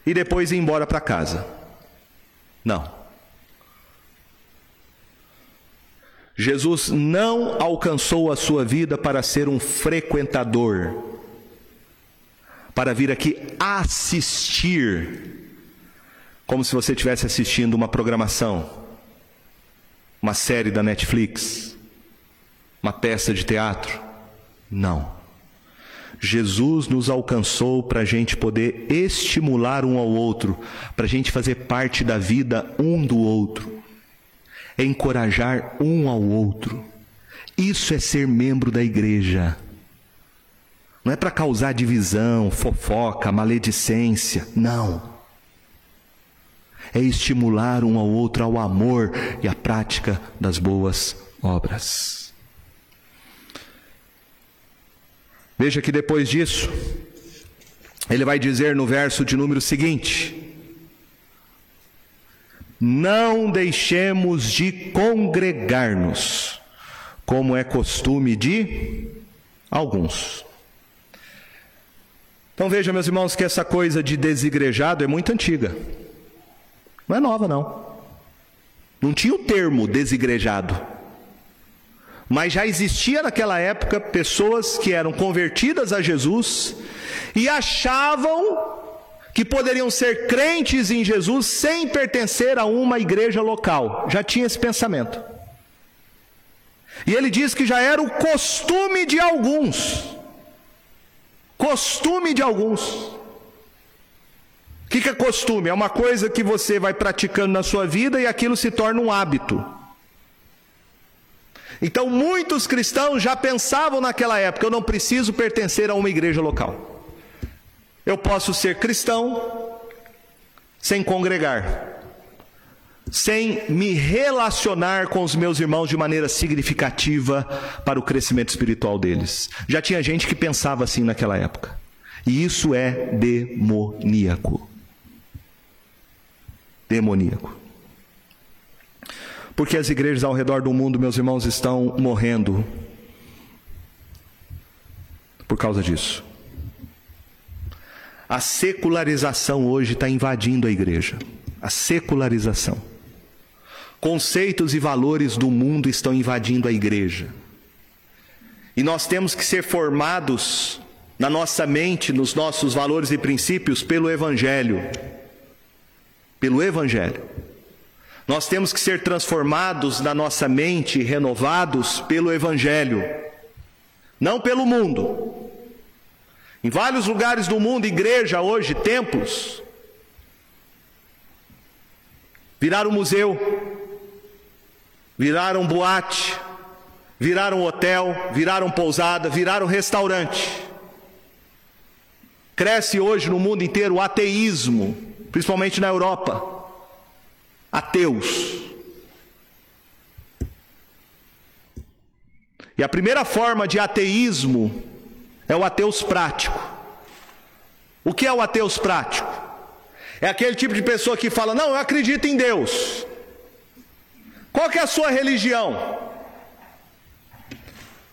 e depois ir embora para casa. Não. Jesus não alcançou a sua vida para ser um frequentador, para vir aqui assistir, como se você estivesse assistindo uma programação, uma série da Netflix, uma peça de teatro. Não. Jesus nos alcançou para a gente poder estimular um ao outro, para a gente fazer parte da vida um do outro encorajar um ao outro. Isso é ser membro da igreja. Não é para causar divisão, fofoca, maledicência. Não. É estimular um ao outro ao amor e à prática das boas obras. Veja que depois disso, ele vai dizer no verso de número seguinte: não deixemos de congregar-nos, como é costume de alguns. Então veja, meus irmãos, que essa coisa de desigrejado é muito antiga. Não é nova, não. Não tinha o termo desigrejado. Mas já existia naquela época pessoas que eram convertidas a Jesus e achavam que poderiam ser crentes em Jesus sem pertencer a uma igreja local. Já tinha esse pensamento. E ele diz que já era o costume de alguns. Costume de alguns. O que, que é costume? É uma coisa que você vai praticando na sua vida e aquilo se torna um hábito. Então, muitos cristãos já pensavam naquela época: eu não preciso pertencer a uma igreja local. Eu posso ser cristão sem congregar, sem me relacionar com os meus irmãos de maneira significativa para o crescimento espiritual deles. Já tinha gente que pensava assim naquela época. E isso é demoníaco. Demoníaco. Porque as igrejas ao redor do mundo, meus irmãos, estão morrendo por causa disso. A secularização hoje está invadindo a igreja. A secularização. Conceitos e valores do mundo estão invadindo a igreja. E nós temos que ser formados na nossa mente, nos nossos valores e princípios, pelo Evangelho. Pelo Evangelho. Nós temos que ser transformados na nossa mente, renovados pelo Evangelho, não pelo mundo. Em vários lugares do mundo, igreja hoje, templos, viraram museu, viraram boate, viraram hotel, viraram pousada, viraram restaurante. Cresce hoje no mundo inteiro o ateísmo, principalmente na Europa. Ateus. E a primeira forma de ateísmo é o ateus prático. O que é o ateus prático? É aquele tipo de pessoa que fala: Não, eu acredito em Deus. Qual que é a sua religião?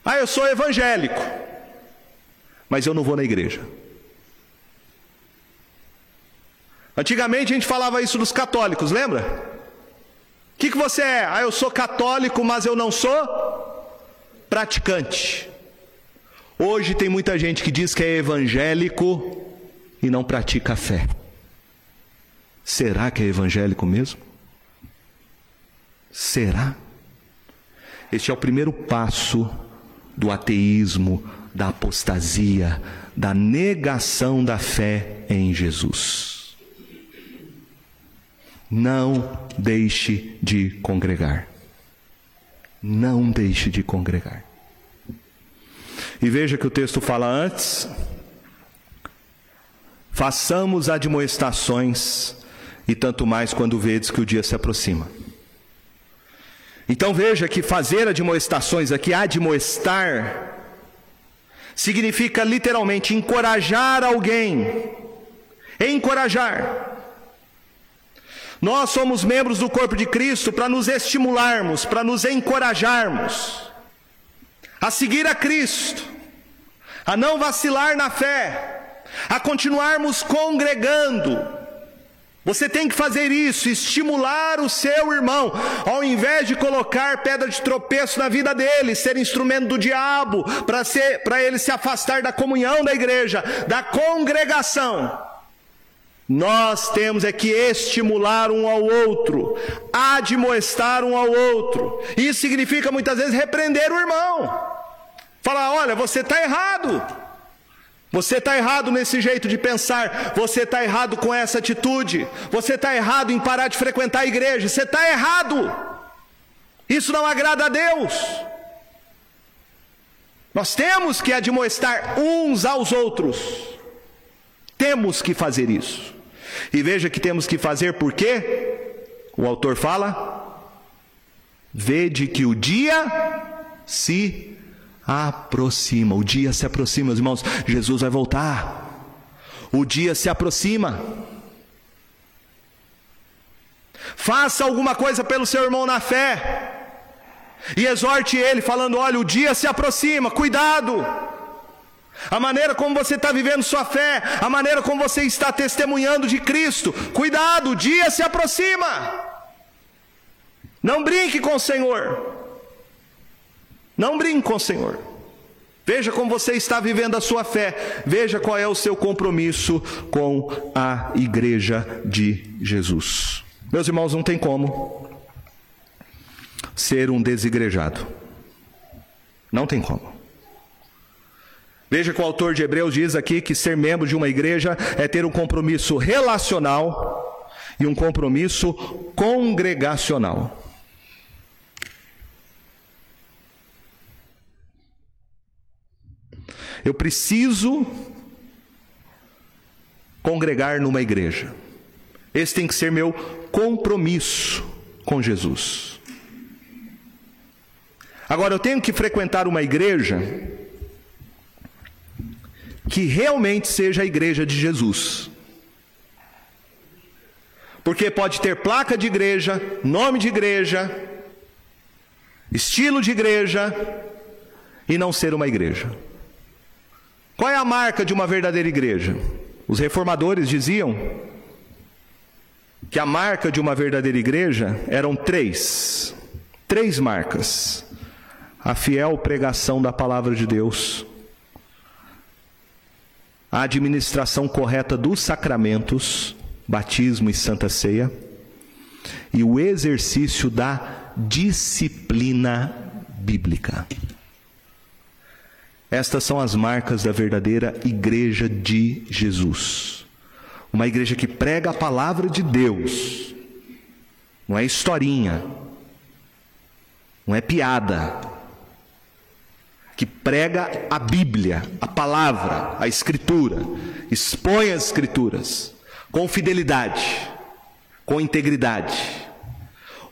Ah, eu sou evangélico, mas eu não vou na igreja. Antigamente a gente falava isso dos católicos, lembra? O que, que você é? Ah, eu sou católico, mas eu não sou praticante. Hoje tem muita gente que diz que é evangélico e não pratica a fé. Será que é evangélico mesmo? Será? Este é o primeiro passo do ateísmo, da apostasia, da negação da fé em Jesus. Não deixe de congregar. Não deixe de congregar. E veja que o texto fala antes: façamos admoestações, e tanto mais quando vedes que o dia se aproxima. Então veja que fazer admoestações aqui, admoestar, significa literalmente encorajar alguém, encorajar. Nós somos membros do corpo de Cristo para nos estimularmos, para nos encorajarmos a seguir a Cristo, a não vacilar na fé, a continuarmos congregando. Você tem que fazer isso, estimular o seu irmão, ao invés de colocar pedra de tropeço na vida dele, ser instrumento do diabo, para ele se afastar da comunhão da igreja, da congregação. Nós temos é que estimular um ao outro, admoestar um ao outro. Isso significa muitas vezes repreender o irmão. Falar: olha, você está errado. Você está errado nesse jeito de pensar. Você está errado com essa atitude. Você está errado em parar de frequentar a igreja. Você está errado. Isso não agrada a Deus. Nós temos que admoestar uns aos outros. Temos que fazer isso. E veja que temos que fazer por quê? O autor fala: Vede que o dia se aproxima, o dia se aproxima, meus irmãos, Jesus vai voltar. O dia se aproxima. Faça alguma coisa pelo seu irmão na fé. E exorte ele, falando: olha, o dia se aproxima, cuidado a maneira como você está vivendo sua fé, a maneira como você está testemunhando de Cristo. Cuidado, o dia se aproxima. Não brinque com o Senhor. Não brinque com o Senhor. Veja como você está vivendo a sua fé. Veja qual é o seu compromisso com a igreja de Jesus. Meus irmãos, não tem como ser um desigrejado. Não tem como. Veja que o autor de Hebreus diz aqui que ser membro de uma igreja é ter um compromisso relacional e um compromisso congregacional. Eu preciso congregar numa igreja. Esse tem que ser meu compromisso com Jesus. Agora, eu tenho que frequentar uma igreja que realmente seja a igreja de Jesus. Porque pode ter placa de igreja, nome de igreja, estilo de igreja e não ser uma igreja. Qual é a marca de uma verdadeira igreja? Os reformadores diziam que a marca de uma verdadeira igreja eram três, três marcas: a fiel pregação da palavra de Deus, a administração correta dos sacramentos, batismo e santa ceia, e o exercício da disciplina bíblica. Estas são as marcas da verdadeira igreja de Jesus. Uma igreja que prega a palavra de Deus. Não é historinha. Não é piada. Que prega a Bíblia, a palavra, a Escritura. Expõe as Escrituras com fidelidade, com integridade.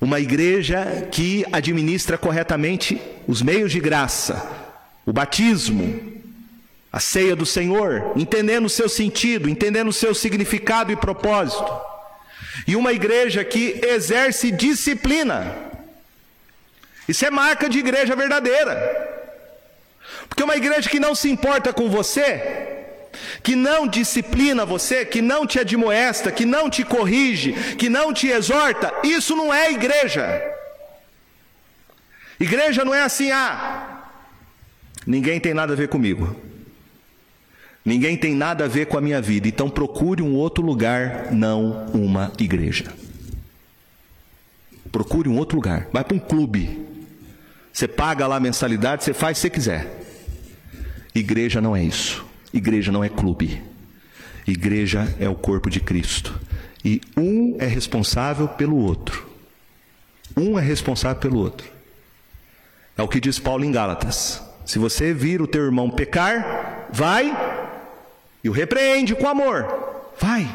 Uma igreja que administra corretamente os meios de graça, o batismo, a ceia do Senhor, entendendo o seu sentido, entendendo o seu significado e propósito. E uma igreja que exerce disciplina. Isso é marca de igreja verdadeira. Porque uma igreja que não se importa com você, que não disciplina você, que não te admoesta, que não te corrige, que não te exorta, isso não é igreja. Igreja não é assim, ah, ninguém tem nada a ver comigo. Ninguém tem nada a ver com a minha vida, então procure um outro lugar, não uma igreja. Procure um outro lugar. Vai para um clube. Você paga lá a mensalidade, você faz se quiser. Igreja não é isso. Igreja não é clube. Igreja é o corpo de Cristo. E um é responsável pelo outro. Um é responsável pelo outro. É o que diz Paulo em Gálatas. Se você vir o teu irmão pecar, vai e o repreende com amor. Vai,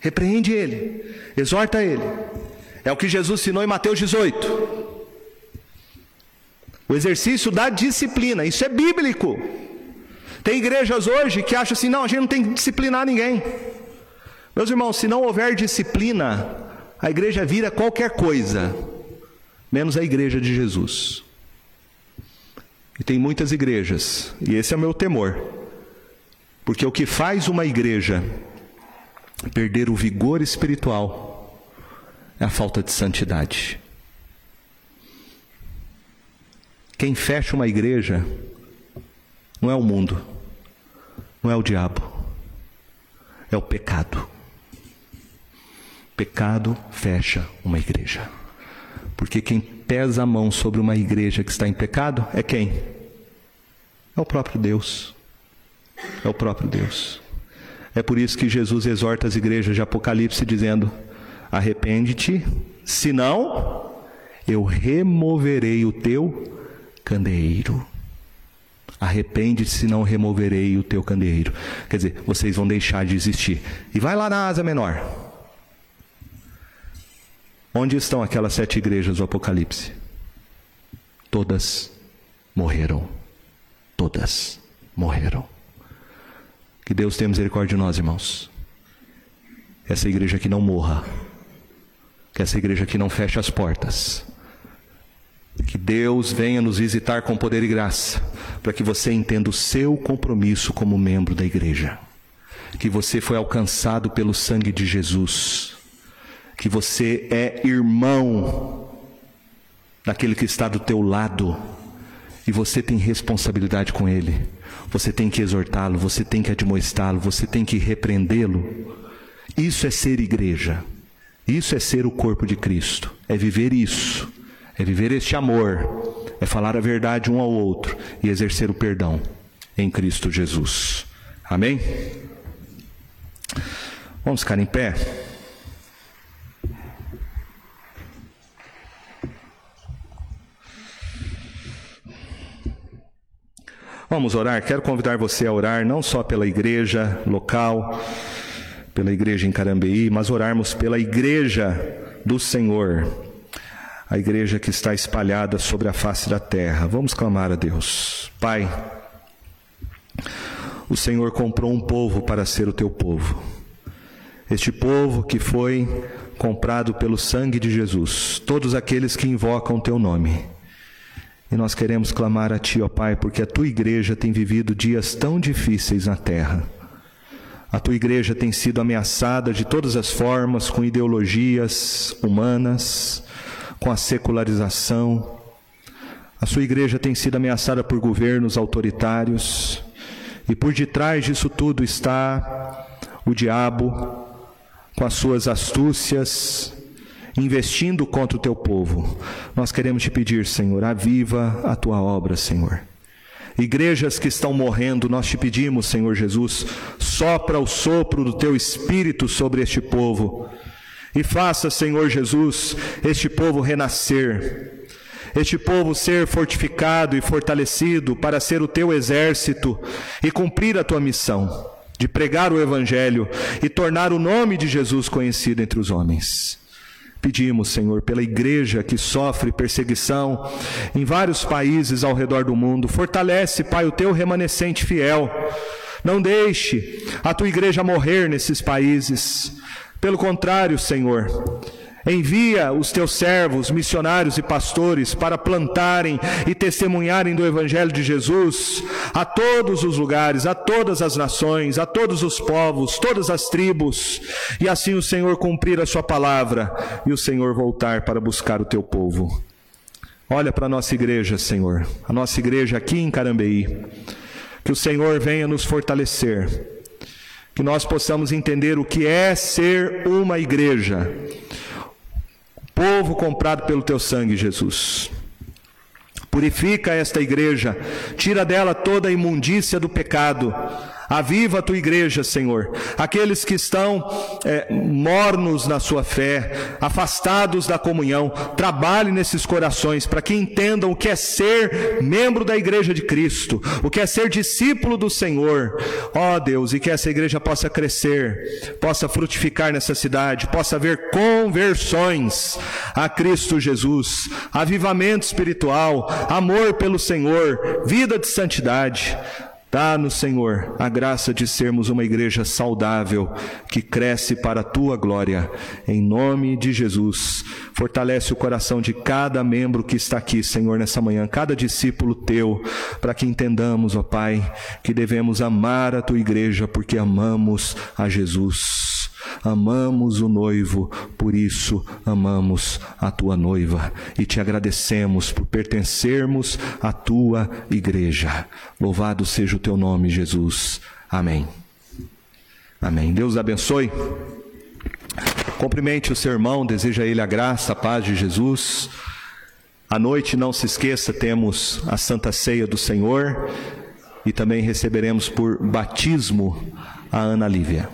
repreende ele, exorta ele. É o que Jesus ensinou em Mateus 18. O exercício da disciplina, isso é bíblico. Tem igrejas hoje que acham assim: não, a gente não tem que disciplinar ninguém. Meus irmãos, se não houver disciplina, a igreja vira qualquer coisa, menos a igreja de Jesus. E tem muitas igrejas, e esse é o meu temor porque o que faz uma igreja perder o vigor espiritual é a falta de santidade. Quem fecha uma igreja não é o mundo, não é o diabo, é o pecado. Pecado fecha uma igreja. Porque quem pesa a mão sobre uma igreja que está em pecado é quem? É o próprio Deus é o próprio Deus. É por isso que Jesus exorta as igrejas de Apocalipse dizendo: Arrepende-te, senão eu removerei o teu candeeiro. Arrepende-te, senão removerei o teu candeeiro. Quer dizer, vocês vão deixar de existir. E vai lá na asa menor. Onde estão aquelas sete igrejas do Apocalipse? Todas morreram. Todas morreram. Que Deus tenha misericórdia de nós, irmãos. Essa igreja que não morra. Que essa igreja que não feche as portas. Que Deus venha nos visitar com poder e graça, para que você entenda o seu compromisso como membro da igreja. Que você foi alcançado pelo sangue de Jesus. Que você é irmão daquele que está do teu lado e você tem responsabilidade com ele. Você tem que exortá-lo, você tem que admoestá-lo, você tem que repreendê-lo. Isso é ser igreja. Isso é ser o corpo de Cristo. É viver isso. É viver este amor. é falar a verdade um ao outro e exercer o perdão em Cristo Jesus. Amém? Vamos ficar em pé. Vamos orar. Quero convidar você a orar não só pela igreja local, pela igreja em Carambeí, mas orarmos pela igreja do Senhor, a igreja que está espalhada sobre a face da terra. Vamos clamar a Deus. Pai, o Senhor comprou um povo para ser o teu povo. Este povo que foi comprado pelo sangue de Jesus, todos aqueles que invocam o teu nome. E nós queremos clamar a Ti, ó Pai, porque a Tua igreja tem vivido dias tão difíceis na terra. A Tua igreja tem sido ameaçada de todas as formas, com ideologias humanas, com a secularização. A Sua igreja tem sido ameaçada por governos autoritários. E por detrás disso tudo está o diabo, com as suas astúcias, investindo contra o teu povo. Nós queremos te pedir, Senhor, aviva a tua obra, Senhor. Igrejas que estão morrendo, nós te pedimos, Senhor Jesus, sopra o sopro do teu espírito sobre este povo e faça, Senhor Jesus, este povo renascer. Este povo ser fortificado e fortalecido para ser o teu exército e cumprir a tua missão de pregar o Evangelho e tornar o nome de Jesus conhecido entre os homens. Pedimos, Senhor, pela igreja que sofre perseguição em vários países ao redor do mundo. Fortalece, Pai, o teu remanescente fiel. Não deixe a tua igreja morrer nesses países. Pelo contrário, Senhor, Envia os teus servos, missionários e pastores para plantarem e testemunharem do Evangelho de Jesus a todos os lugares, a todas as nações, a todos os povos, todas as tribos, e assim o Senhor cumprir a Sua palavra e o Senhor voltar para buscar o teu povo. Olha para a nossa igreja, Senhor, a nossa igreja aqui em Carambeí. Que o Senhor venha nos fortalecer, que nós possamos entender o que é ser uma igreja. Povo comprado pelo teu sangue, Jesus. Purifica esta igreja, tira dela toda a imundícia do pecado Aviva a tua igreja, Senhor. Aqueles que estão é, mornos na sua fé, afastados da comunhão, trabalhe nesses corações para que entendam o que é ser membro da igreja de Cristo, o que é ser discípulo do Senhor. Ó oh, Deus, e que essa igreja possa crescer, possa frutificar nessa cidade, possa haver conversões a Cristo Jesus, avivamento espiritual, amor pelo Senhor, vida de santidade. Dá-nos, Senhor, a graça de sermos uma igreja saudável, que cresce para a tua glória. Em nome de Jesus, fortalece o coração de cada membro que está aqui, Senhor, nessa manhã, cada discípulo teu, para que entendamos, ó Pai, que devemos amar a tua igreja porque amamos a Jesus. Amamos o noivo, por isso amamos a tua noiva e te agradecemos por pertencermos à tua igreja. Louvado seja o teu nome, Jesus. Amém. Amém. Deus abençoe. Cumprimente o seu irmão, deseja a ele a graça, a paz de Jesus. À noite, não se esqueça, temos a Santa Ceia do Senhor e também receberemos por batismo a Ana Lívia.